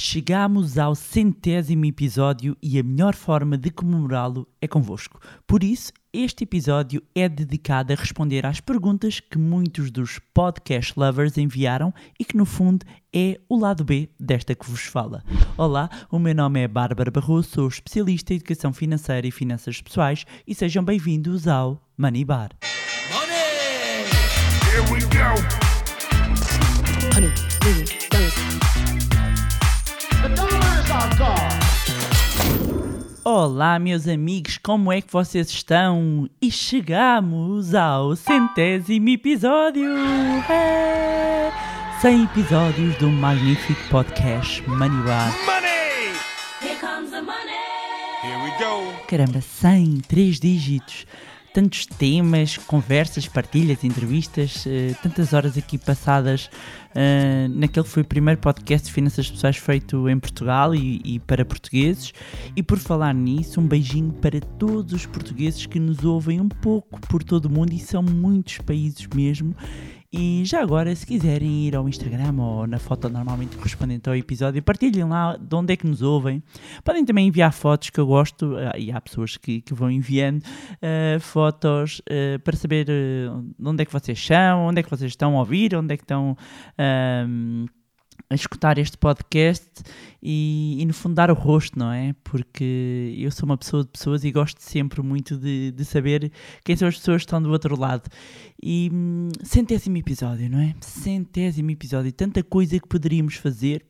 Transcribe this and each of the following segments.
Chegamos ao centésimo episódio e a melhor forma de comemorá-lo é convosco. Por isso, este episódio é dedicado a responder às perguntas que muitos dos podcast lovers enviaram e que, no fundo, é o lado B desta que vos fala. Olá, o meu nome é Bárbara Barroso, sou especialista em educação financeira e finanças pessoais e sejam bem-vindos ao Money Bar. Money! Here we go! Olá, meus amigos, como é que vocês estão? E chegamos ao centésimo episódio! É! 100 episódios do magnífico podcast Money Bar. Money! Here comes the money. Here we go! Caramba, 100, 3 dígitos. Tantos temas, conversas, partilhas, entrevistas, eh, tantas horas aqui passadas eh, naquele que foi o primeiro podcast de finanças pessoais feito em Portugal e, e para portugueses. E por falar nisso, um beijinho para todos os portugueses que nos ouvem um pouco por todo o mundo e são muitos países mesmo. E já agora, se quiserem ir ao Instagram ou na foto normalmente correspondente ao episódio, partilhem lá de onde é que nos ouvem. Podem também enviar fotos que eu gosto, ah, e há pessoas que, que vão enviando ah, fotos ah, para saber de onde é que vocês são, onde é que vocês estão a ouvir, onde é que estão ahm, a escutar este podcast e, e, no fundo dar o rosto, não é? Porque eu sou uma pessoa de pessoas e gosto sempre muito de, de saber quem são as pessoas que estão do outro lado. E hum, centésimo episódio, não é? Centésimo episódio, tanta coisa que poderíamos fazer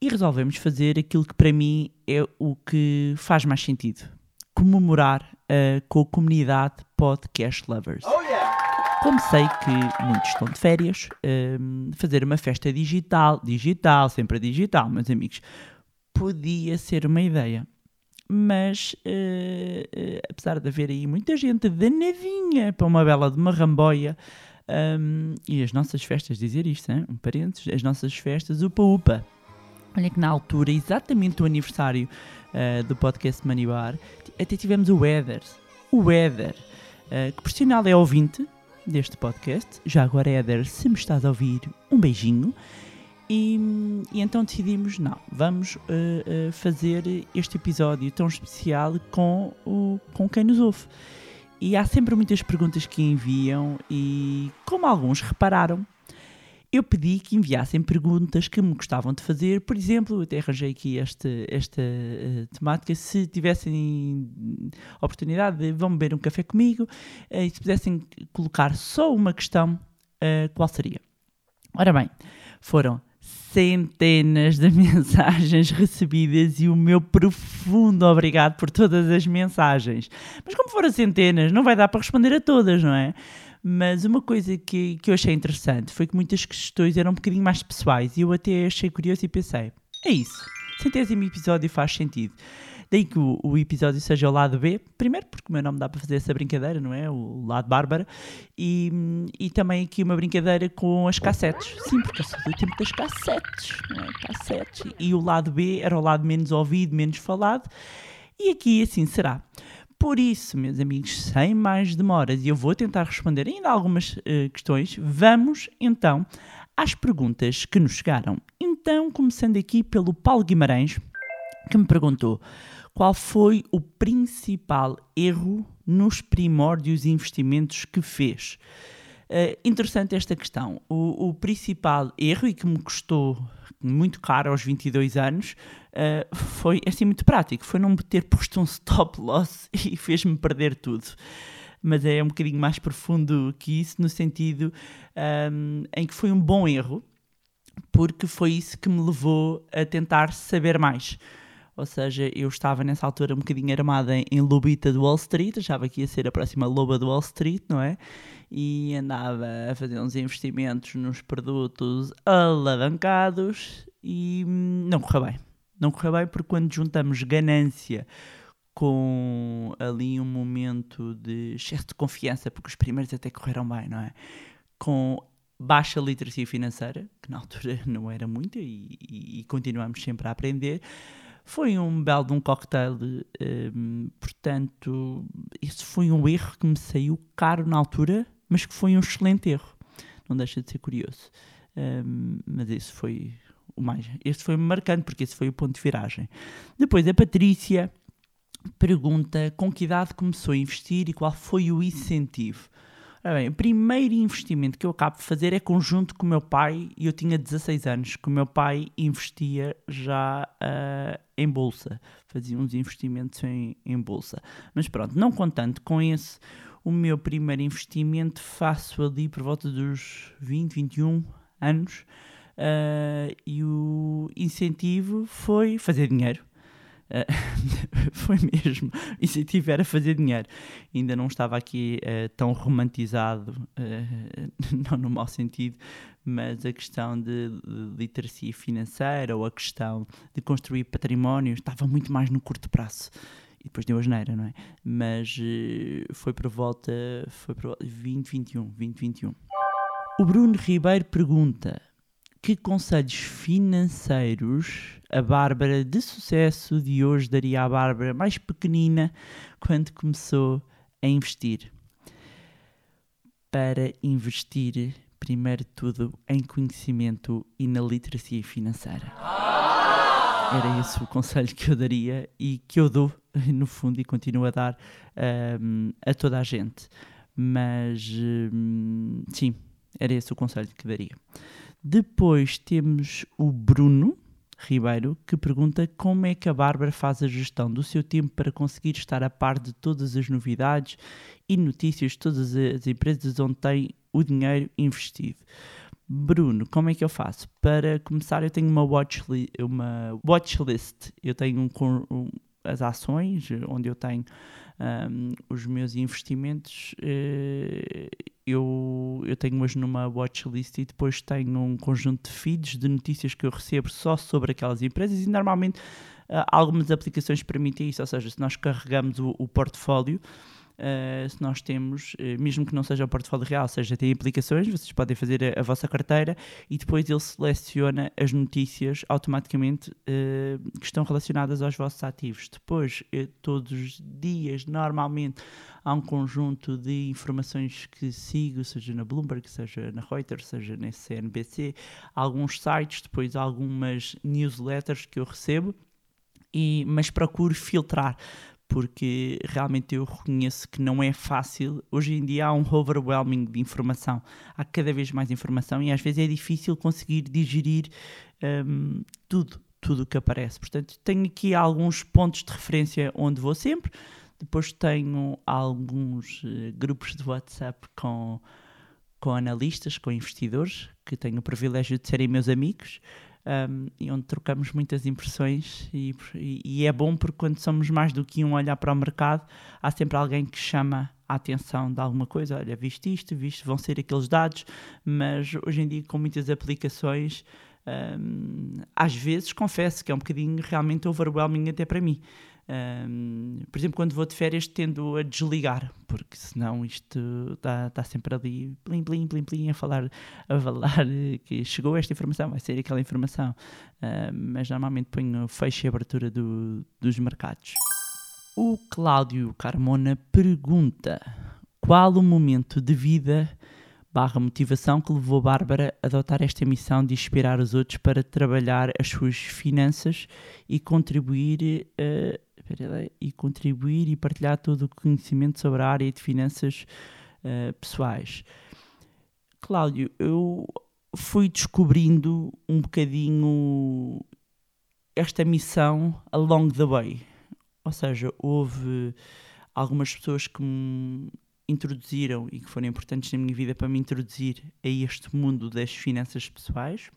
e resolvemos fazer aquilo que para mim é o que faz mais sentido: comemorar ah, com a comunidade Podcast Lovers. Oh yeah! Como sei que muitos estão de férias, hum, fazer uma festa digital, digital, sempre digital, meus amigos, podia ser uma ideia. Mas, eh, eh, apesar de haver aí muita gente danadinha para uma bela de uma ramboia, hum, e as nossas festas, dizer isto, hein? um parênteses, as nossas festas, upa-upa. Olha que na altura, exatamente o aniversário eh, do podcast Money Bar, até tivemos o Weather. O Weather, eh, que por sinal é ouvinte deste podcast. Já agora, Éder, se me estás a ouvir, um beijinho. E, e então decidimos, não, vamos eh, eh, fazer este episódio tão especial com, o, com quem nos ouve. E há sempre muitas perguntas que enviam e, como alguns repararam, eu pedi que enviassem perguntas que me gostavam de fazer. Por exemplo, eu até arranjei aqui este, esta eh, temática. Se tivessem oportunidade de vão beber um café comigo eh, e se pudessem colocar só uma questão, eh, qual seria? Ora bem, foram centenas de mensagens recebidas e o meu profundo obrigado por todas as mensagens. Mas como foram centenas, não vai dar para responder a todas, não é? Mas uma coisa que, que eu achei interessante foi que muitas questões eram um bocadinho mais pessoais e eu até achei curioso e pensei: é isso, centésimo episódio faz sentido. Daí que o, o episódio seja o lado B, primeiro porque o meu nome dá para fazer essa brincadeira, não é? O lado Bárbara, e, e também aqui uma brincadeira com as cassetes. Sim, porque eu sou do tempo das cassetes, não é? Cassetes. E o lado B era o lado menos ouvido, menos falado, e aqui assim será. Por isso, meus amigos, sem mais demoras, e eu vou tentar responder ainda algumas eh, questões, vamos então às perguntas que nos chegaram. Então, começando aqui pelo Paulo Guimarães, que me perguntou qual foi o principal erro nos primórdios investimentos que fez. Eh, interessante esta questão. O, o principal erro, e que me custou muito caro aos 22 anos, eh, foi assim muito prático. Foi não ter posto um stop loss e fez-me perder tudo. Mas é um bocadinho mais profundo que isso, no sentido ahm, em que foi um bom erro, porque foi isso que me levou a tentar saber mais. Ou seja, eu estava nessa altura um bocadinho armada em, em lobita de Wall Street, achava que ia ser a próxima loba de Wall Street, não é? E andava a fazer uns investimentos nos produtos alavancados e hum, não correu bem. Não correu bem porque quando juntamos ganância com ali um momento de excesso de confiança, porque os primeiros até correram bem, não é? Com baixa literacia financeira, que na altura não era muito e, e- e continuamos sempre a aprender, foi um belo de um cocktail, hum, portanto, isso foi um erro que me saiu caro na altura, mas que foi um excelente erro. Não deixa de ser curioso. Hum, mas isso foi o mais. Este foi marcante porque esse foi o ponto de viragem. Depois a Patrícia pergunta com que idade começou a investir e qual foi o incentivo. Ora bem, o primeiro investimento que eu acabo de fazer é conjunto com o meu pai e eu tinha 16 anos, que o meu pai investia já ah, em bolsa, fazia uns investimentos em, em bolsa. Mas pronto, não contando com esse, o meu primeiro investimento faço ali por volta dos 20, 21 anos ah, e o incentivo foi fazer dinheiro. Uh, foi mesmo. O incentivo era fazer dinheiro. Ainda não estava aqui uh, tão romantizado, uh, não no mau sentido, mas a questão de, de literacia financeira ou a questão de construir património estava muito mais no curto prazo. E depois deu a geneira, não é? Mas foi por volta, foi por volta 2021, 2021. O Bruno Ribeiro pergunta: que conselhos financeiros a Bárbara de sucesso de hoje daria à Bárbara mais pequenina quando começou a investir? Para investir, primeiro de tudo, em conhecimento e na literacia financeira. Era esse o conselho que eu daria e que eu dou, no fundo, e continuo a dar um, a toda a gente. Mas, um, sim, era esse o conselho que daria. Depois temos o Bruno Ribeiro que pergunta como é que a Bárbara faz a gestão do seu tempo para conseguir estar a par de todas as novidades e notícias de todas as empresas onde tem o dinheiro investido. Bruno, como é que eu faço? Para começar, eu tenho uma watchlist, uma watch list. Eu tenho um, um, as ações onde eu tenho um, os meus investimentos. Uh, eu, eu tenho umas numa watchlist e depois tenho um conjunto de feeds de notícias que eu recebo só sobre aquelas empresas e normalmente uh, algumas aplicações permitem isso, ou seja, se nós carregamos o, o portfólio Uh, se nós temos, uh, mesmo que não seja o portfólio real, seja tem aplicações, vocês podem fazer a, a vossa carteira e depois ele seleciona as notícias automaticamente uh, que estão relacionadas aos vossos ativos. Depois, todos os dias, normalmente, há um conjunto de informações que sigo, seja na Bloomberg, seja na Reuters, seja na CNBC, alguns sites, depois algumas newsletters que eu recebo. E, mas procuro filtrar porque realmente eu reconheço que não é fácil. Hoje em dia há um overwhelming de informação, há cada vez mais informação e às vezes é difícil conseguir digerir um, tudo, tudo o que aparece. Portanto, tenho aqui alguns pontos de referência onde vou sempre. Depois tenho alguns uh, grupos de WhatsApp com, com analistas, com investidores, que tenho o privilégio de serem meus amigos um, e onde trocamos muitas impressões e, e, é bom porque quando somos mais do que um olhar para o mercado, há sempre alguém que chama a atenção de alguma coisa, olha, viste isto, viste, vão ser aqueles dados, mas hoje em dia com muitas aplicações, um, às vezes confesso que é um bocadinho realmente overwhelming até para mim. Um, por exemplo, quando vou de férias tendo a desligar, porque senão isto está tá sempre ali, plim, plim, plim, plim, a falar, a falar que chegou esta informação, vai ser aquela informação. Uh, mas normalmente ponho fecho e abertura do, dos mercados. O Cláudio Carmona pergunta: qual o momento de vida barra motivação que levou Bárbara a adotar esta missão de inspirar os outros para trabalhar as suas finanças e contribuir uh, e contribuir e partilhar todo o conhecimento sobre a área de finanças uh, pessoais. Cláudio, eu fui descobrindo um bocadinho esta missão along the way. Ou seja, houve algumas pessoas que me introduziram e que foram importantes na minha vida para me introduzir a este mundo das finanças pessoais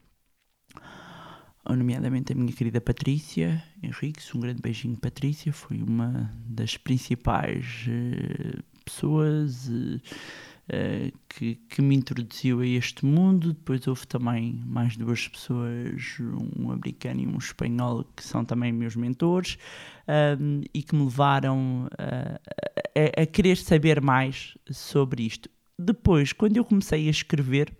nomeadamente a minha querida Patrícia Henriques, um grande beijinho Patrícia, foi uma das principais uh, pessoas uh, que, que me introduziu a este mundo. Depois houve também mais duas pessoas, um americano e um espanhol, que são também meus mentores e que me levaram a, a querer saber mais sobre isto. Depois, quando eu comecei a escrever,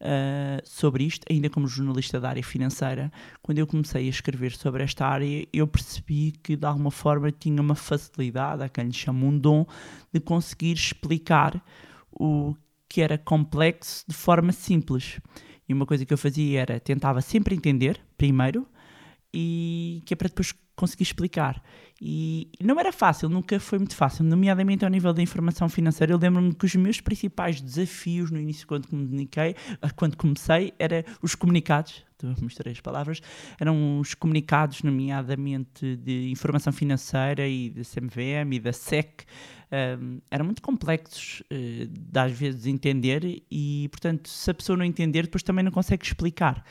uh, sobre isto, ainda como jornalista da área financeira, quando eu comecei a escrever sobre esta área, eu percebi que de alguma forma tinha uma facilidade, a quem lhe chama um dom, de conseguir explicar o que era complexo de forma simples. E uma coisa que eu fazia era tentava sempre entender primeiro e que é para depois conseguir explicar. E não era fácil, nunca foi muito fácil, nomeadamente ao nível da informação financeira. Eu lembro-me que os meus principais desafios no início, quando comuniquei, ah, quando comecei, era os comunicados. misturar as palavras, eram os comunicados, nomeadamente de informação financeira e da CMVM e da SEC, um, eram muito complexos uh, de às vezes entender e, portanto, se a pessoa não entender, depois também não consegue explicar.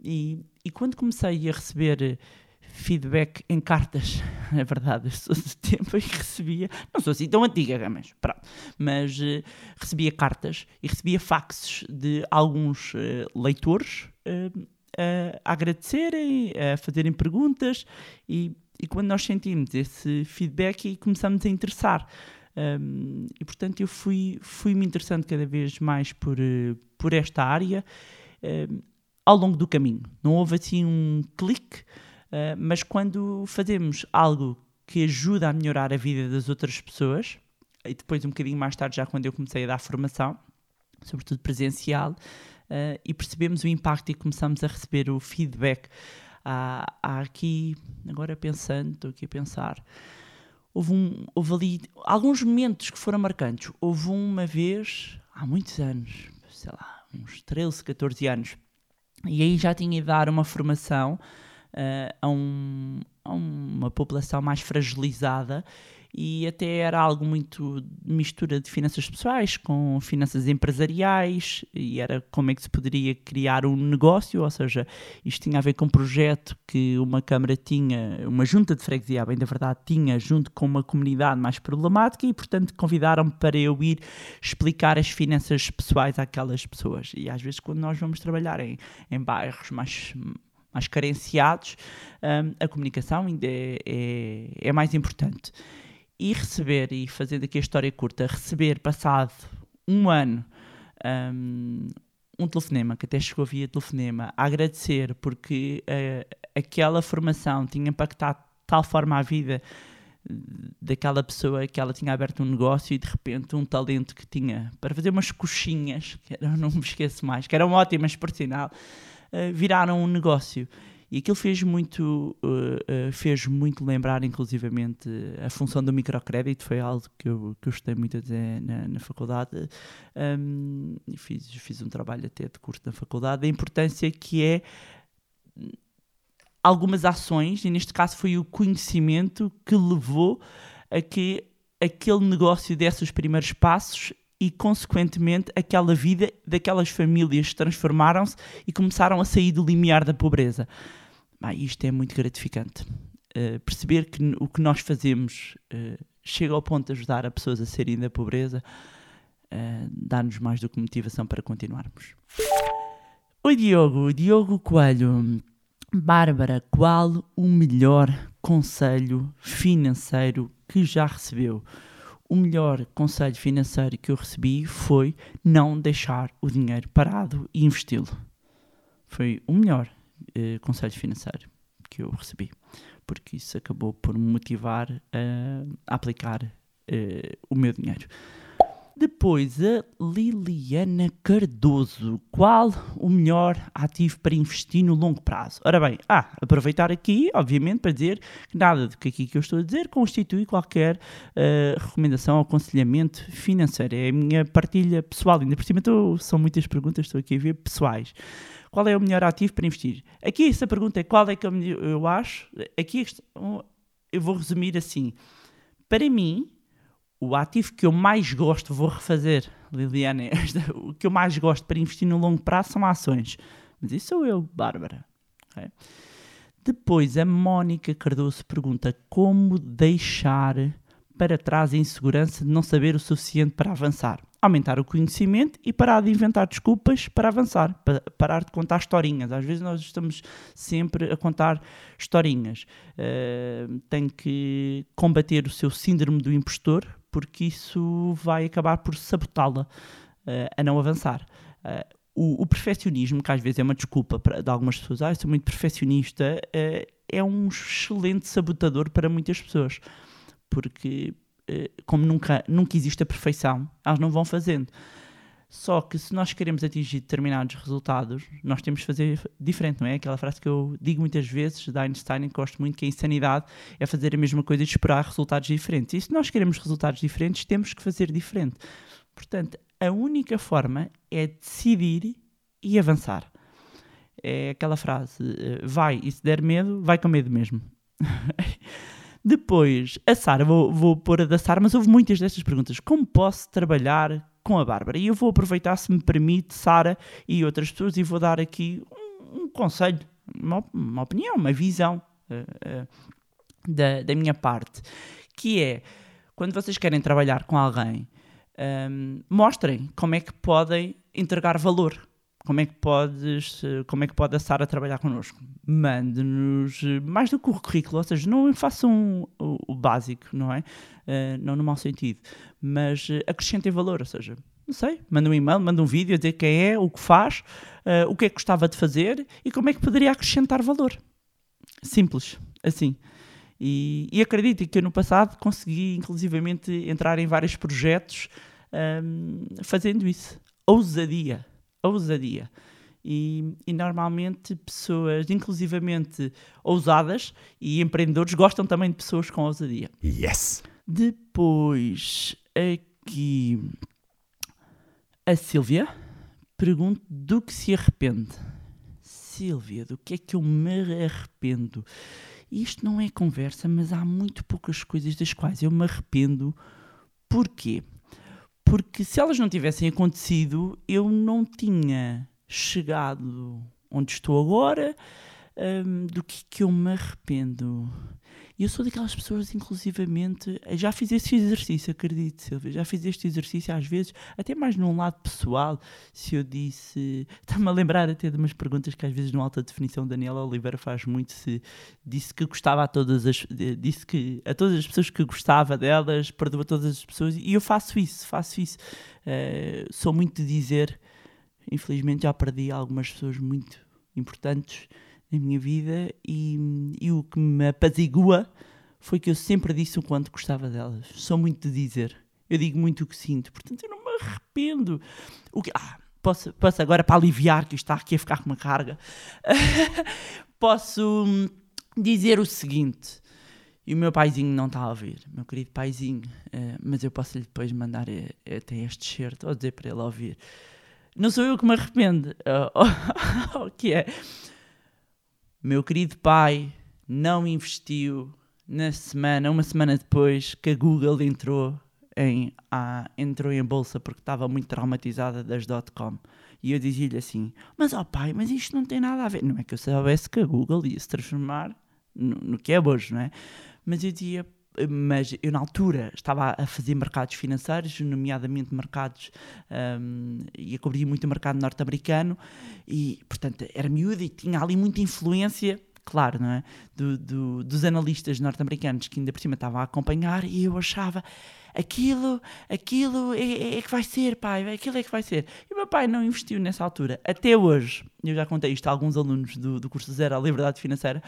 E, e quando comecei a receber feedback em cartas, é verdade, eu sou do tempo em que recebia, não sou assim tão antiga, mas pronto, mas uh, recebia cartas e recebia faxes de alguns uh, leitores uh, a agradecerem, a fazerem perguntas e, e quando nós sentimos esse feedback e começamos a interessar. Um, e portanto eu fui, fui me interessando cada vez mais por, por esta área ao longo do caminho. Não houve assim um clique, Uh, mas quando fazemos algo que ajuda a melhorar a vida das outras pessoas, e depois um bocadinho mais tarde, já quando eu comecei a dar formação, sobretudo presencial, uh, e percebemos o impacto e começamos a receber o feedback. Há, há aqui, agora pensando, estou aqui a pensar, houve, um, houve ali alguns momentos que foram marcantes. Houve uma vez, há muitos anos, sei lá, uns 13, 14 anos, e aí já tinha de dar uma formação uh, a, um, a uma população mais fragilizada e até era algo muito mistura de finanças pessoais com finanças empresariais e era como é que se poderia criar um negócio, ou seja, isto tinha a ver com um projeto que uma Câmara tinha, uma junta de freguesia, bem da verdade, tinha junto com uma comunidade mais problemática e, portanto, convidaram-me para eu ir explicar as finanças pessoais àquelas pessoas. E às vezes, quando nós vamos trabalhar em, em bairros mais mais carenciados, um, a comunicação ainda é, é, é, mais importante. E receber, e fazendo aqui a história curta, receber passado um ano um, um telefonema, que até chegou via telefonema, a agradecer porque uh, aquela formação tinha impactado de tal forma a vida daquela pessoa que ela tinha aberto um negócio e de repente um talento que tinha para fazer umas coxinhas, que não me esqueço mais, que eram ótimas por sinal, uh, viraram um negócio. E aquilo fez muito, uh, uh, fez muito lembrar, inclusivamente, a função do microcrédito, foi algo que eu, gostei muito a dizer na, na faculdade, um, fiz, fiz um trabalho até de curso na faculdade, a importância que é algumas ações, e neste caso foi o conhecimento que levou a que aquele negócio desse os primeiros passos e, consequentemente, aquela vida daquelas famílias transformaram-se e começaram a sair do limiar da pobreza. Ah, isto é muito gratificante. Uh, perceber que o que nós fazemos uh, chega ao ponto de ajudar a pessoas a saírem da pobreza uh, dá-nos mais do que motivação para continuarmos. Oi Diogo, Diogo Coelho. Bárbara, qual o melhor conselho financeiro que já recebeu? O melhor conselho financeiro que eu recebi foi não deixar o dinheiro parado e investi-lo. Foi o melhor uh, conselho financeiro que eu recebi, porque isso acabou por me motivar a aplicar uh, o meu dinheiro. Depois, a Liliana Cardoso. Qual o melhor ativo para investir no longo prazo? Ora bem, ah, aproveitar aqui, obviamente, para dizer que nada do que aqui que eu estou a dizer constitui qualquer uh, recomendação ou aconselhamento financeiro. É a minha partilha pessoal. Ainda por cima, estou, são muitas perguntas, estou aqui a ver pessoais. Qual é o melhor ativo para investir? Aqui, essa pergunta é qual é que eu, eu acho. Aqui, eu vou resumir assim. Para mim, o ativo que eu mais gosto, vou refazer, Liliana, o que eu mais gosto para investir no longo prazo são ações. Mas isso sou eu, Bárbara. Okay? Depois, a Mónica Cardoso pergunta como deixar para trás a insegurança de não saber o suficiente para avançar. Aumentar o conhecimento e parar de inventar desculpas para avançar, para parar de contar historinhas. Às vezes nós estamos sempre a contar historinhas. Uh, tem que combater o seu síndrome do impostor, porque isso vai acabar por sabotá-la uh, a não avançar. Uh, o, o, perfeccionismo, que às vezes é uma desculpa para, de algumas pessoas, ah, sou muito perfeccionista, uh, é um excelente sabotador para muitas pessoas, porque como nunca, nunca existe a perfeição, elas não vão fazendo. Só que se nós queremos atingir determinados resultados, nós temos de fazer diferente, não é? Aquela frase que eu digo muitas vezes, da Einstein, que gosto muito, que a insanidade é fazer a mesma coisa e esperar resultados diferentes. E se nós queremos resultados diferentes, temos que fazer diferente. Portanto, a única forma é decidir e avançar. É aquela frase, eh, vai e se der medo, vai com medo mesmo. Depois, a Sara, vou, vou pôr a da Sara, mas houve muitas destas perguntas. Como posso trabalhar com a Bárbara? E eu vou aproveitar, se me permite, Sara e outras pessoas, e vou dar aqui um, um conselho, uma, uma opinião, uma visão eh, eh, da, da minha parte, que é, quando vocês querem trabalhar com alguém, ehm, mostrem como é que podem entregar valor. Como é que podes, eh, como é que pode a Sara trabalhar connosco? Mande-nos eh, mais do que o currículo, ou seja, não façam o, o básico, não é? Eh, não no mau sentido, mas acrescentem valor, ou seja, não sei, manda um e-mail, manda um vídeo a dizer quem é, o que faz, eh, o que é que gostava de fazer e como é que poderia acrescentar valor. Simples, assim. E, e acreditem que eu no passado consegui, inclusivamente, entrar em vários projetos ahm, fazendo isso. Ousadia. Ousadia. E, e normalmente pessoas, inclusivamente ousadas e empreendedores, gostam também de pessoas com ousadia. Yes! Depois, aqui, a Sílvia pergunta do que se arrepende. Sílvia, do que é que eu me arrependo? Isto não é conversa, mas há muito poucas coisas das quais eu me arrependo. Porquê? Porque se elas não tivessem acontecido, eu não tinha chegado onde estou agora. Hum, do que que eu me arrependo? E eu sou daquelas pessoas, inclusivamente, já fiz este exercício, acredito, Silvia, já fiz este exercício às vezes, até mais num lado pessoal, se eu disse, está-me a lembrar até de umas perguntas que às vezes no alta definição Daniela Oliveira faz muito, se disse que gostava a todas as, disse que a todas as pessoas que gostava delas, perdoa todas as pessoas, e eu faço isso, faço isso, Eh, sou muito de dizer, infelizmente já perdi algumas pessoas muito importantes na minha vida e, e o que me apazigua foi que eu sempre disse o quanto gostava delas. Sou muito de dizer. Eu digo muito o que sinto, portanto eu não me arrependo. O que, ah, posso, posso agora para aliviar que está aqui a ficar com uma carga. posso hum, dizer o seguinte. E o meu paizinho não está a ouvir, meu querido paizinho, eh, mas eu posso-lhe depois mandar eh, até este certo ou dizer para ele ouvir. Não sou eu que me arrependo. o que é? Meu querido pai não investiu na semana, uma semana depois que a Google entrou em, ah, entrou em bolsa porque estava muito traumatizada das dot-com. E eu dizia-lhe assim: Mas ó pai, mas isto não tem nada a ver. Não é que eu soubesse que a Google ia se transformar no, no que é hoje, não é? Mas eu dizia. Mas eu, na altura, estava a fazer mercados financeiros, nomeadamente mercados. Um, e a cobrir muito o mercado norte-americano, e, portanto, era miúda e tinha ali muita influência claro, não é? Do- do- dos analistas norte-americanos que ainda por cima estavam a acompanhar e eu achava aquilo, aquilo é, é- é que vai ser, pai, aquilo é que vai ser. E o meu pai não investiu nessa altura. Até hoje, eu já contei isto a alguns alunos do, do curso Zero à Liberdade Financeira,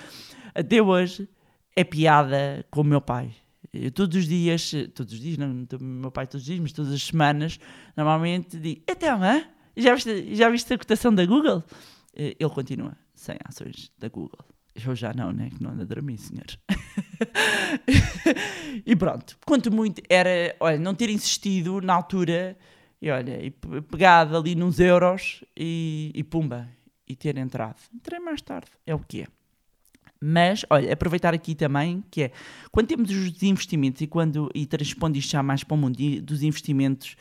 até hoje é piada com o meu pai. Eu todos os dias, todos os dias, não, meu pai todos os dias, mas todas as semanas, normalmente digo, então, hã? Já viste, já viste a cotação da Google? Eh, Ele continua, sem ações da Google. Eu já não, né? Que não anda a dormir, senhores. e pronto, quanto muito era, olha, não ter insistido na altura e olha, e pe- pegado ali nos euros e, e pumba, e ter entrado. Entrei mais tarde, é o que é. Mas, olha, aproveitar aqui também, que é, quando temos os investimentos e quando, e transpondo isto já mais para o mundo dos investimentos,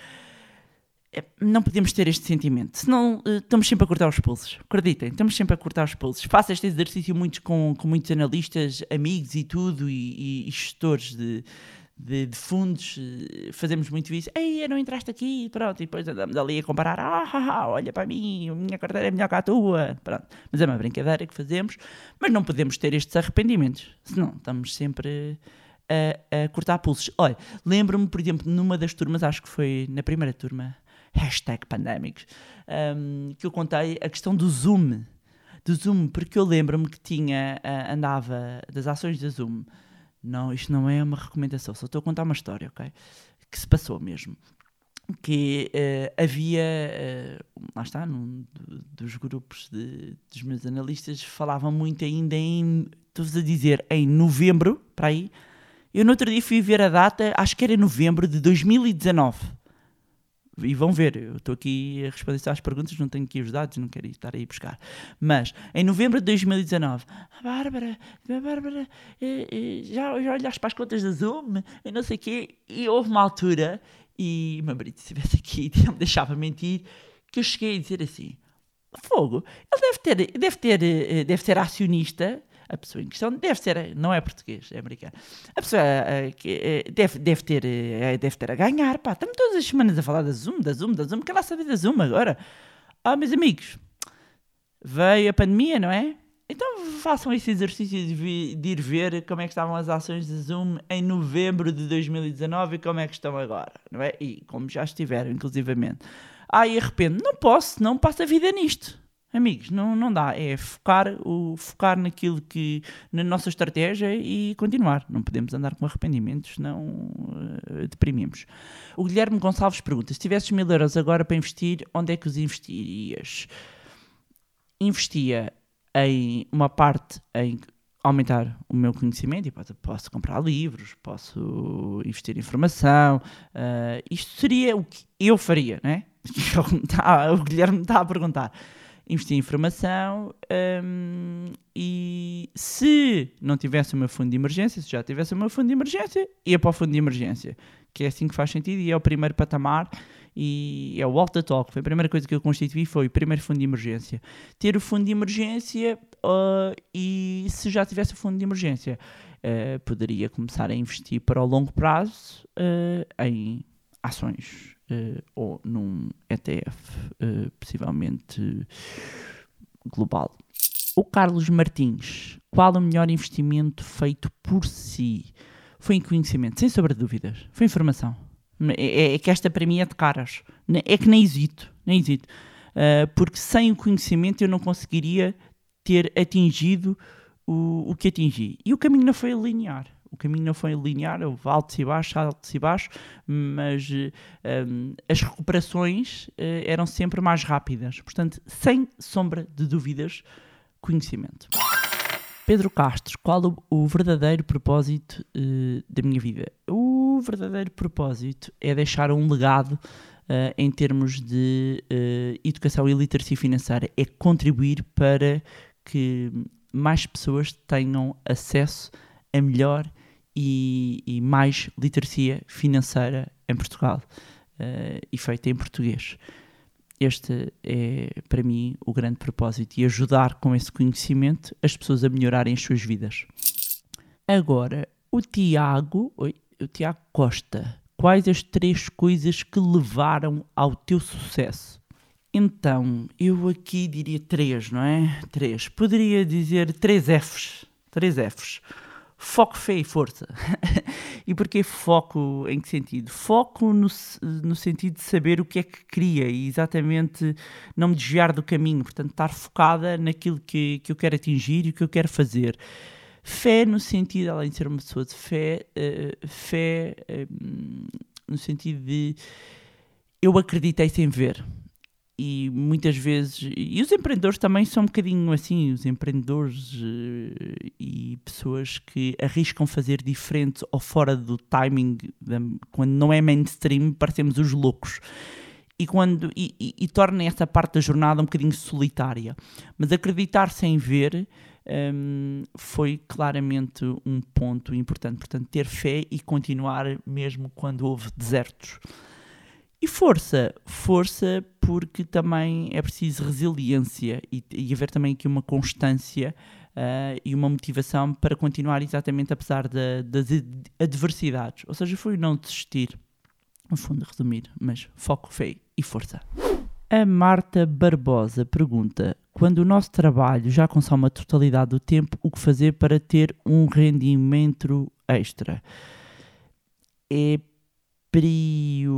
é, não podemos ter este sentimento, senão eh, estamos sempre a cortar os pulsos. Acreditem, estamos sempre a cortar os pulsos. Faço este exercício muito com, com muitos analistas, amigos e tudo, e, e- e gestores de, de, de fundos. eh, Fazemos muito isso. Ei, não entraste aqui, pronto, e depois andamos ali a comparar. Ah, olha para mim, a minha carteira é melhor que a tua. Pronto. Mas é uma brincadeira que fazemos, mas não podemos ter estes arrependimentos, senão estamos sempre a, a cortar pulsos. Olha, lembro-me, por exemplo, numa das turmas, acho que foi na primeira turma, hashtag pandemics, hum, que eu contei a questão do Zoom. Do Zoom, porque eu lembro-me que tinha, ah, andava das ações da Zoom. Não, isto não é uma recomendação, só estou a contar uma história, ok? Que se passou mesmo. que eh, havia, eh, lá está, num do- dos grupos de- dos meus analistas, falavam muito ainda em, estou-vos a dizer, em novembro, para aí. Eu no outro dia fui ver a data, acho que era novembro de 2019. E vão ver, eu estou aqui a responder às perguntas, não tenho aqui os dados, não quero estar aí buscar. Mas, em novembro de 2019, a Bárbara, a Bárbara, eh, eh, já, já olhaste para as contas da Zoom, e não sei o quê, e houve uma altura, e o meu marido, se estivesse aqui, não me deixava mentir, que eu cheguei a dizer assim, fogo, ele deve ter, deve ter, eh, deve ser acionista, a pessoa em questão deve ser, não é português, é americano. A pessoa eh, que, eh, deve, deve, ter, eh, deve ter a ganhar, pá. Estamos todas as semanas a falar da Zoom, da Zoom, da Zoom. Quer lá saber da Zoom agora? Ah, meus amigos, veio a pandemia, não é? Então façam esse exercício de, vi- de ir ver como é que estavam as ações da Zoom em novembro de 2019 e como é que estão agora, não é? E como já estiveram, inclusivamente. Ah, e arrependo. Não posso, não passo a vida nisto. Amigos, não, não dá. É focar, o, focar naquilo que. na nossa estratégia e continuar. Não podemos andar com arrependimentos, não eh, deprimimos. O Guilherme Gonçalves pergunta: se tivesses mil euros agora para investir, onde é que os investirias? Investia em uma parte em aumentar o meu conhecimento e posso, posso comprar livros, posso investir em formação. eh, isto seria o que eu faria, não é? o Guilherme está a perguntar investir em formação hum, e se não tivesse o meu fundo de emergência, se já tivesse o meu fundo de emergência, ia para o fundo de emergência, que é assim que faz sentido e é o primeiro patamar e é o Alta Talk. Foi a primeira coisa que eu constituí, foi o primeiro fundo de emergência. Ter o fundo de emergência ah, e se já tivesse o fundo de emergência, ah, poderia começar a investir para o longo prazo ah, em ações eh, ou num ETF, eh, possivelmente global. O Carlos Martins, qual o melhor investimento feito por si? Foi em conhecimento, sem sombra de dúvidas. Foi em formação. É, é- é que esta para mim é de caras. É que nem hesito, nem hesito. Ah, porque sem o conhecimento eu não conseguiria ter atingido o, o que atingi. E o caminho não foi linear. O caminho não foi linear, houve altos e baixos, altos e baixos, mas um, as recuperações eh, eram sempre mais rápidas. Portanto, sem sombra de dúvidas, conhecimento. Pedro Castro, qual o, o verdadeiro propósito eh, da minha vida? O verdadeiro propósito é deixar um legado eh, em termos de educação e literacia financeira, é contribuir para que mais pessoas tenham acesso a melhor e, e mais literacia financeira em Portugal eh, e feita em português. Este é, para mim, o grande propósito e ajudar com esse conhecimento as pessoas a melhorarem as suas vidas. Agora, o Tiago, oi, o Tiago Costa, quais as três coisas que levaram ao teu sucesso? Então, eu aqui diria três, não é? Três. Poderia dizer três Fs. Três Fs. Foco, fé e força. e porquê foco? Em que sentido? Foco no, no sentido de saber o que é que queria e exatamente não me desviar do caminho. Portanto, estar focada naquilo que, que eu quero atingir e o que eu quero fazer. Fé no sentido, além de ser uma pessoa de fé, eh, fé eh, no sentido de eu acreditei sem ver. E muitas vezes, e os empreendedores também são um bocadinho assim, os empreendedores eh, e pessoas que arriscam fazer diferente ou fora do timing, quando não é mainstream, parecemos os loucos. E, quando, e, e, e essa parte da jornada um bocadinho solitária. Mas acreditar sem ver hum, foi claramente um ponto importante. Portanto, ter fé e continuar mesmo quando houve desertos. E força, força porque também é preciso resiliência e, e haver também aqui uma constância ah, e uma motivação para continuar exatamente apesar da- das ad- adversidades. Ou seja, foi não desistir, no fundo, resumir, mas foco, fé e força. A Marta Barbosa pergunta: quando o nosso trabalho já consome a totalidade do tempo, o que fazer para ter um rendimento extra? É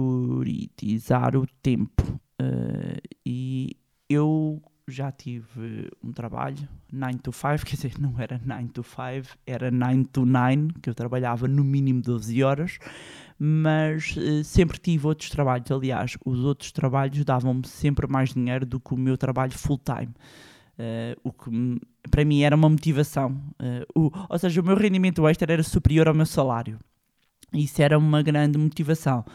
priorizar o tempo. Eh, e eu já tive um trabalho 9 to 5, quer dizer, não era 9 to 5, era 9 to 9, que eu trabalhava no mínimo 12 horas, mas eh, sempre tive outros trabalhos. Aliás, os outros trabalhos davam-me sempre mais dinheiro do que o meu trabalho full-time. Eh, o que para mim era uma motivação. Eh, o- ou seja, o meu rendimento extra era superior ao meu salário. Isso era uma grande motivação.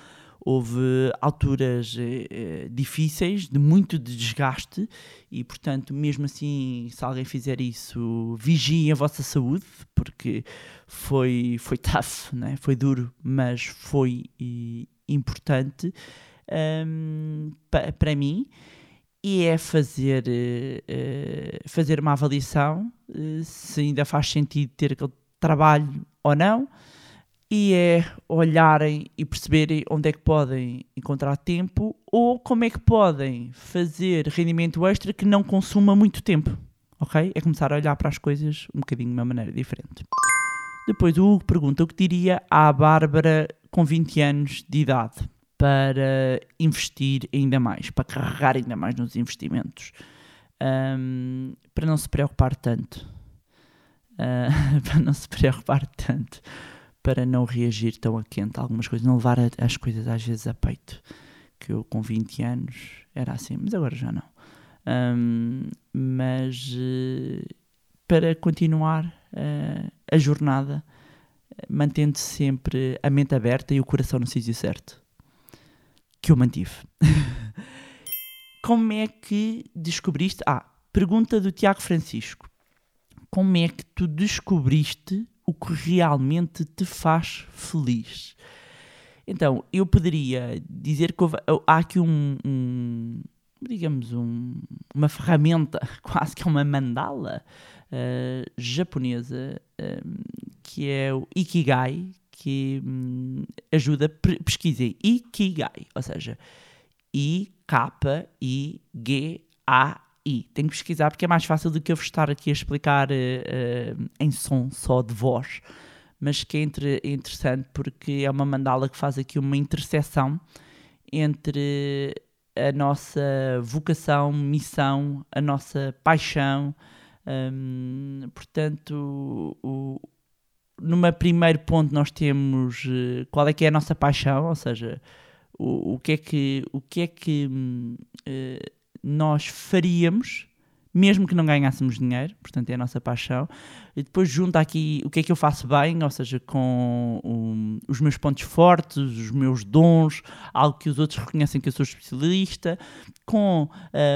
Houve alturas eh, eh, difíceis, de muito desgaste, e portanto, mesmo assim, se alguém fizer isso, vigiem a vossa saúde, porque foi, foi tough, né? foi duro, mas foi eh, importante ahm, pa- para mim. E é fazer, eh, fazer uma avaliação eh, se ainda faz sentido ter aquele trabalho ou não e é olharem e perceberem onde é que podem encontrar tempo ou como é que podem fazer rendimento extra que não consuma muito tempo, ok? É começar a olhar para as coisas um bocadinho de uma maneira diferente. Depois o Hugo pergunta o que diria à Bárbara com 20 anos de idade para investir ainda mais, para carregar ainda mais nos investimentos, Ahm, para não se preocupar tanto. Ah, para não se preocupar tanto para não reagir tão a quente a algumas coisas, não levar as coisas às vezes a peito. Que eu com 20 anos era assim, mas agora já não. Ahm, mas eh, para continuar eh, a jornada, eh, mantendo sempre a mente aberta e o coração no sítio certo. Que eu mantive. Como é que descobriste? Ah, pergunta do Tiago Francisco. Como é que tu descobriste o que realmente te faz feliz? Então, eu poderia dizer que houve- há aqui um, um- digamos, um- uma ferramenta, quase que é uma mandala eh, japonesa, eh, que é o Ikigai, que hum, ajuda, pesquisem Ikigai, ou seja, I-K-I-G-A-I. Tenho que pesquisar porque é mais fácil do que eu vos estar aqui a explicar eh, eh, em som só de voz, mas que é entre- é interessante porque é uma mandala que faz aqui uma interseção entre a nossa vocação, missão, a nossa paixão. hum, portanto, o, numa primeiro ponto nós temos eh, qual é que é a nossa paixão, ou seja, o, o que é que, o que, é que eh, nós faríamos mesmo que não ganhássemos dinheiro, portanto é a nossa paixão, e depois junta aqui o que é que eu faço bem, ou seja, com um, os meus pontos fortes, os meus dons, algo que os outros reconhecem que eu sou especialista, com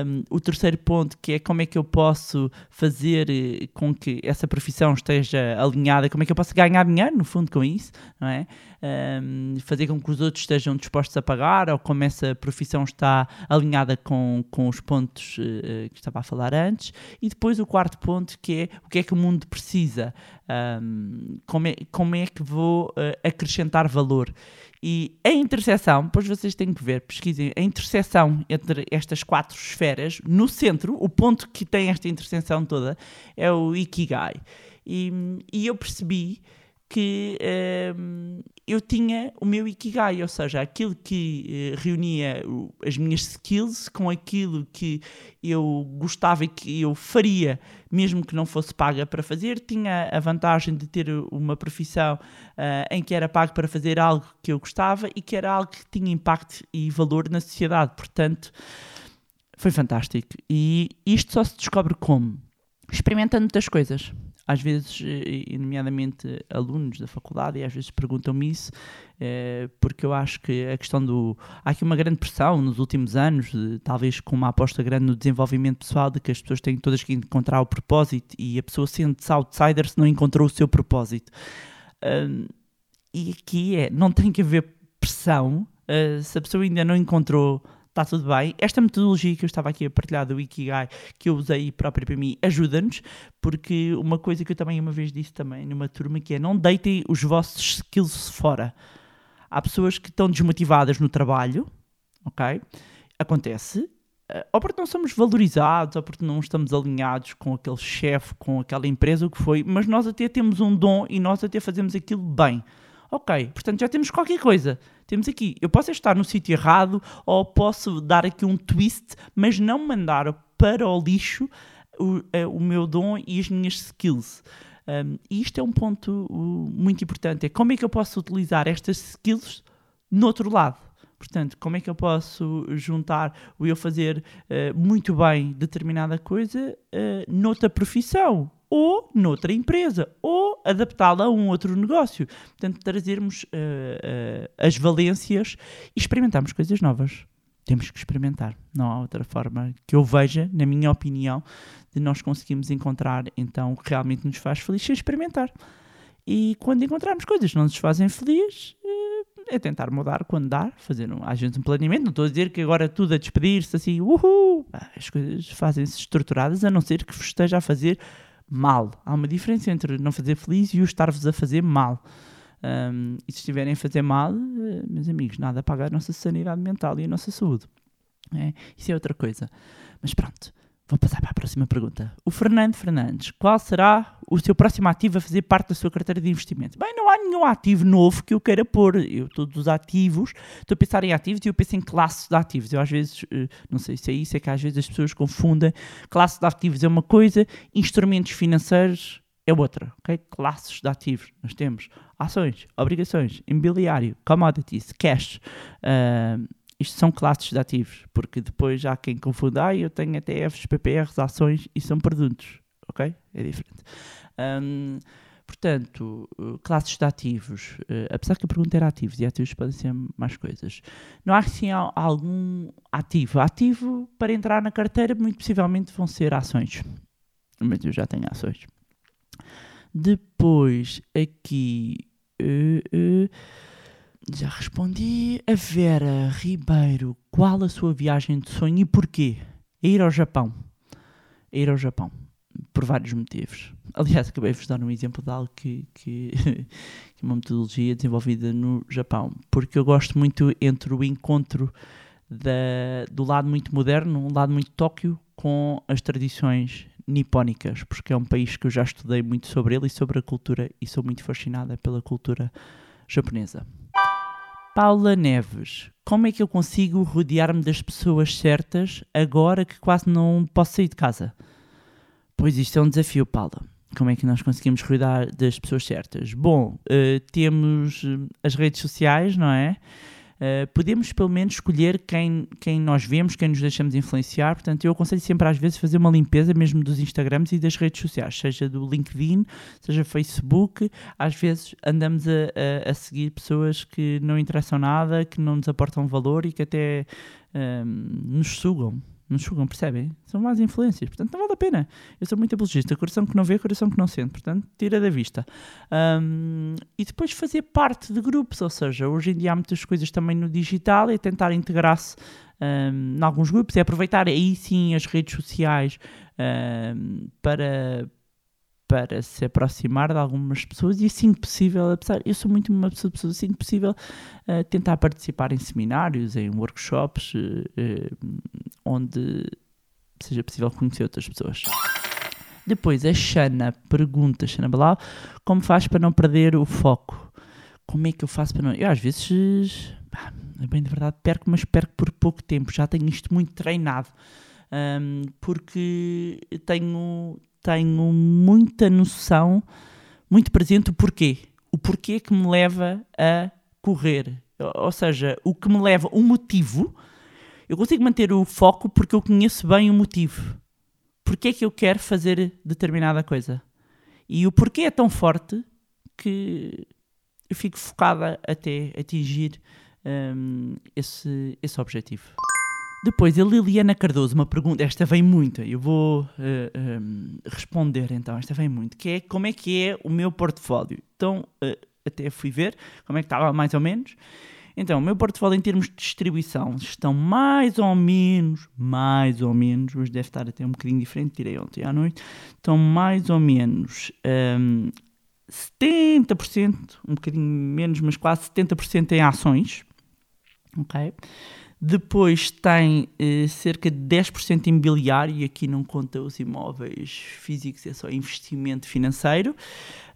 um, o terceiro ponto que é como é que eu posso fazer eh, com que essa profissão esteja alinhada, como é que eu posso ganhar dinheiro, no fundo, com isso, não é? Um, fazer com que os outros estejam dispostos a pagar, ou como essa profissão está alinhada com, com os pontos eh, que estava a falar antes. E depois o quarto ponto, que é o que é que o mundo precisa, como, é, como é que vou eh, acrescentar valor. E a interseção, depois vocês têm que ver, pesquisem, a interseção entre estas quatro esferas, no centro, o ponto que tem esta interseção toda, é o Ikigai. E, e eu percebi que hum, eu tinha o meu Ikigai, ou seja, aquilo que eh, reunia as minhas skills com aquilo que eu gostava e que eu faria, mesmo que não fosse paga para fazer, tinha a vantagem de ter uma profissão ah, em que era pago para fazer algo que eu gostava e que era algo que tinha impacto e valor na sociedade. Portanto, foi fantástico. E isto só se descobre como? Experimentando muitas coisas. Às vezes, eh, nomeadamente alunos da faculdade, e às vezes perguntam-me isso, eh, porque eu acho que a questão do. Há aqui uma grande pressão nos últimos anos, de- talvez com uma aposta grande no desenvolvimento pessoal, de que as pessoas têm todas que encontrar o propósito e a pessoa sente-se outsider se não encontrou o seu propósito. E aqui é, não tem que haver pressão, uh, se a pessoa ainda não encontrou, está tudo bem. Esta metodologia que eu estava aqui a partilhar do Ikigai, que eu usei próprio para mim, ajuda-nos, porque uma coisa que eu também uma vez disse também numa turma, que é não deitem os vossos skills fora. Há pessoas que estão desmotivadas no trabalho, ok? Acontece, eh, ou porque não somos valorizados, ou porque não estamos alinhados com aquele chefe, com aquela empresa, o que foi, mas nós até temos um dom e nós até fazemos aquilo bem. Ok, portanto já temos qualquer coisa. Temos aqui, eu posso estar no sítio errado ou posso dar aqui um twist, mas não mandar para o lixo o, eh, o meu dom e as minhas skills. Um, e isto é um ponto uh, muito importante: é como é que eu posso utilizar estas skills no outro lado. Portanto, como é que eu posso juntar o eu fazer uh, muito bem determinada coisa uh, noutra profissão ou noutra empresa ou adaptá-la a um outro negócio? Portanto, trazermos uh, uh, as valências e experimentarmos coisas novas. Temos que experimentar. Não há outra forma que eu veja, na minha opinião, de nós conseguirmos encontrar então o que realmente nos faz feliz sem experimentar. E quando encontrarmos coisas que não nos fazem feliz, eh, é tentar mudar quando dá, fazer um, às vezes um planeamento. Não estou a dizer que agora tudo a despedir-se assim, uhul! As coisas fazem-se estruturadas, a não ser que esteja a fazer mal. Há uma diferença entre não fazer feliz e o estar-vos a fazer mal. Um, e se estiverem a fazer mal, eh, meus amigos, nada paga a nossa sanidade mental e a nossa saúde. É, isso é outra coisa. Mas pronto, vou passar para a próxima pergunta. O Fernando Fernandes, qual será o seu próximo ativo a fazer parte da sua carteira de investimento? Bem, não há nenhum ativo novo que eu queira pôr. Eu, todos os ativos, estou a pensar em ativos e eu penso em classes de ativos. Eu às vezes, eh, não sei se é isso, é que às vezes as pessoas confundem. Classe de ativos é uma coisa, instrumentos financeiros é outra, ok? Classes de ativos. Nós temos ações, obrigações, imobiliário, commodities, cash. Uh, isto são classes de ativos, porque depois há quem confunda, ah, eu tenho ETFs, PPRs, ações e são produtos, ok? É diferente. Um, portanto, uh, classes de ativos, uh, apesar que a pergunta era ativos, e ativos podem ser mais coisas. Não há al- algum ativo. Ativo para entrar na carteira, muito possivelmente vão ser ações. Mas eu já tenho ações. Depois, aqui. eh, eh, já respondi. A Vera Ribeiro, qual a sua viagem de sonho e porquê? É ir ao Japão. É ir ao Japão. Por vários motivos. Aliás, acabei de dar um exemplo de algo que, que, que é uma metodologia desenvolvida no Japão. Porque eu gosto muito entre o encontro da, do lado muito moderno, um lado muito Tóquio, com as tradições nipónicas, porque é um país que eu já estudei muito sobre ele e sobre a cultura e sou muito fascinada pela cultura japonesa. Paula Neves, como é que eu consigo rodear-me das pessoas certas agora que quase não posso sair de casa? Pois isto é um desafio, Paula. Como é que nós conseguimos rodear das pessoas certas? Bom, eh, temos eh, as redes sociais, não é? Uh, podemos pelo menos escolher quem, quem nós vemos, quem nos deixamos influenciar. Portanto, eu aconselho sempre às vezes fazer uma limpeza mesmo dos Instagrams e das redes sociais, seja do LinkedIn, seja Facebook. Às vezes andamos a, a, a seguir pessoas que não interessam nada, que não nos aportam valor e que até um, nos sugam. Nos sugam, percebem? São más influências, portanto não vale a pena. Eu sou muito apologista, coração que não vê, coração que não sente, portanto tira da vista. Um, e depois fazer parte de grupos, ou seja, hoje em dia há muitas coisas também no digital, é tentar integrar-se um, em alguns grupos, é aproveitar aí sim as redes sociais um, para, para se aproximar de algumas pessoas e assim que possível, apesar, eu sou muito uma pessoa, pessoa assim que possível, uh, tentar participar em seminários, em workshops, uh, onde seja possível conhecer outras pessoas. Depois a Xana pergunta, Xana Balau, como faz para não perder o foco? Como é que eu faço para não... Eu às vezes, é bem de verdade, perco, mas perco por pouco tempo. Já tenho isto muito treinado. Um, porque tenho, tenho muita noção, muito presente o porquê. O porquê que me leva a correr. Ou seja, o que me leva, o motivo. Eu consigo manter o foco porque eu conheço bem o motivo. Porquê é que eu quero fazer determinada coisa? E o porquê é tão forte que eu fico focada até atingir um, esse, esse objetivo. Depois, a Liliana Cardoso, uma pergunta, esta vem muito, eu vou uh, um, responder então, esta vem muito, que é como é que é o meu portfólio? Então, uh, até fui ver como é que estava mais ou menos. Então, o meu portfólio em termos de distribuição estão mais ou menos, mais ou menos, hoje deve estar até um bocadinho diferente, tirei ontem à noite, estão mais ou menos um, 70%, um bocadinho menos, mas quase 70% em ações, ok? Depois tem eh, cerca de 10% em imobiliário, e aqui não conta os imóveis físicos, é só investimento financeiro.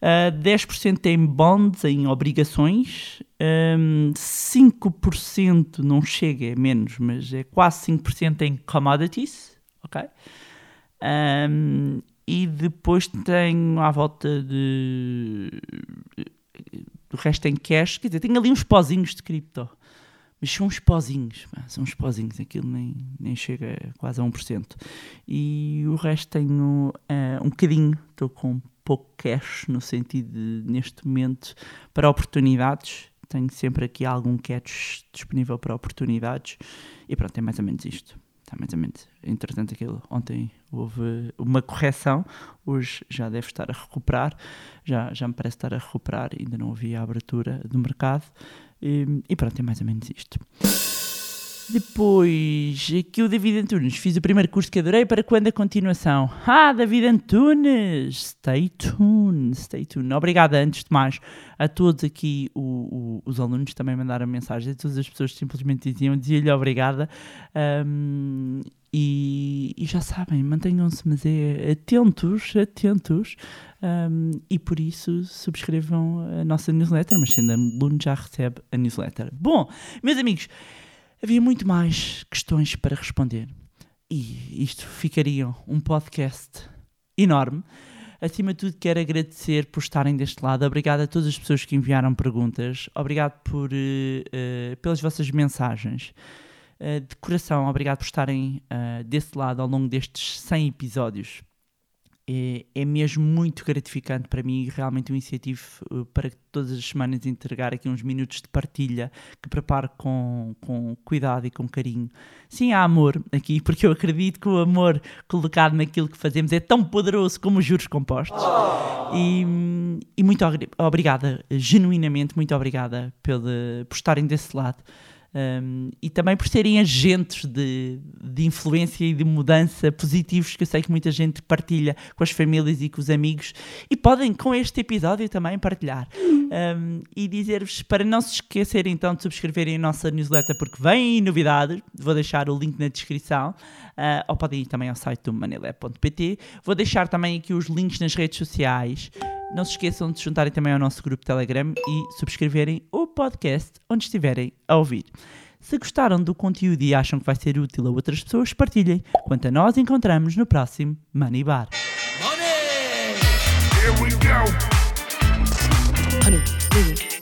Uh, 10% em bonds, em obrigações. Um, 5% não chega, é menos, mas é quase 5% em commodities. Ok? ok? Ahm, e depois tenho à volta de. Do resto em cash, quer dizer, tenho ali uns pozinhos de cripto. Mas são uns pozinhos, são uns pozinhos, aquilo nem, nem chega quase a 1%. E o resto tenho ah, um bocadinho, estou com pouco cash, no sentido de, neste momento, para oportunidades. Tenho sempre aqui algum cash disponível para oportunidades. E pronto, é mais ou menos isto. Está mais ou menos. Entretanto, aquilo, ontem houve uma correção, hoje já deve estar a recuperar, já, já me parece estar a recuperar, ainda não havia abertura do mercado. E, pronto, é mais ou menos isto. Depois, aqui o David Antunes. Fiz o primeiro curso que adorei. Para quando a continuação? Ah, David Antunes! Stay tuned, stay tuned. Obrigada, antes de mais, a todos aqui, o- o- os alunos também mandaram mensagens. Todas as pessoas simplesmente diziam, dizia-lhe obrigada. Ahm, e, e já sabem, mantenham-se, mas é atentos, atentos. Ahm, e por isso subscrevam a nossa newsletter, mas sendo aluno já recebe a newsletter. Bom, meus amigos, havia muito mais questões para responder. E isto ficaria um podcast enorme. Acima de tudo, quero agradecer por estarem deste lado. Obrigado a todas as pessoas que enviaram perguntas. Obrigado por, eh, pelas vossas mensagens. Eh, de coração, obrigado por estarem eh, desse lado ao longo destes 100 episódios. É, é mesmo muito gratificante para mim e realmente um incentivo eh, para todas as semanas entregar aqui uns minutos de partilha que preparo com, com cuidado e com carinho. Sim, há amor aqui, porque eu acredito que o amor colocado naquilo que fazemos é tão poderoso como os juros compostos. E, e muito obri- obrigada, genuinamente, muito obrigada pela, por estarem desse lado. Um, e também por serem agentes de, de influência e de mudança positivos que eu sei que muita gente partilha com as famílias e com os amigos e podem com este episódio também partilhar. Um, e dizer-vos para não se esquecerem então de subscreverem a nossa newsletter porque vêm novidades, vou deixar o link na descrição ah, ou podem ir também ao site do manelé.pt vou deixar também aqui os links nas redes sociais não se esqueçam de se juntarem também ao nosso grupo Telegram e subscreverem o podcast onde estiverem a ouvir. Se gostaram do conteúdo e acham que vai ser útil a outras pessoas, partilhem. Quanto a nós, encontramos no próximo Money Bar. Here we go. Dollars.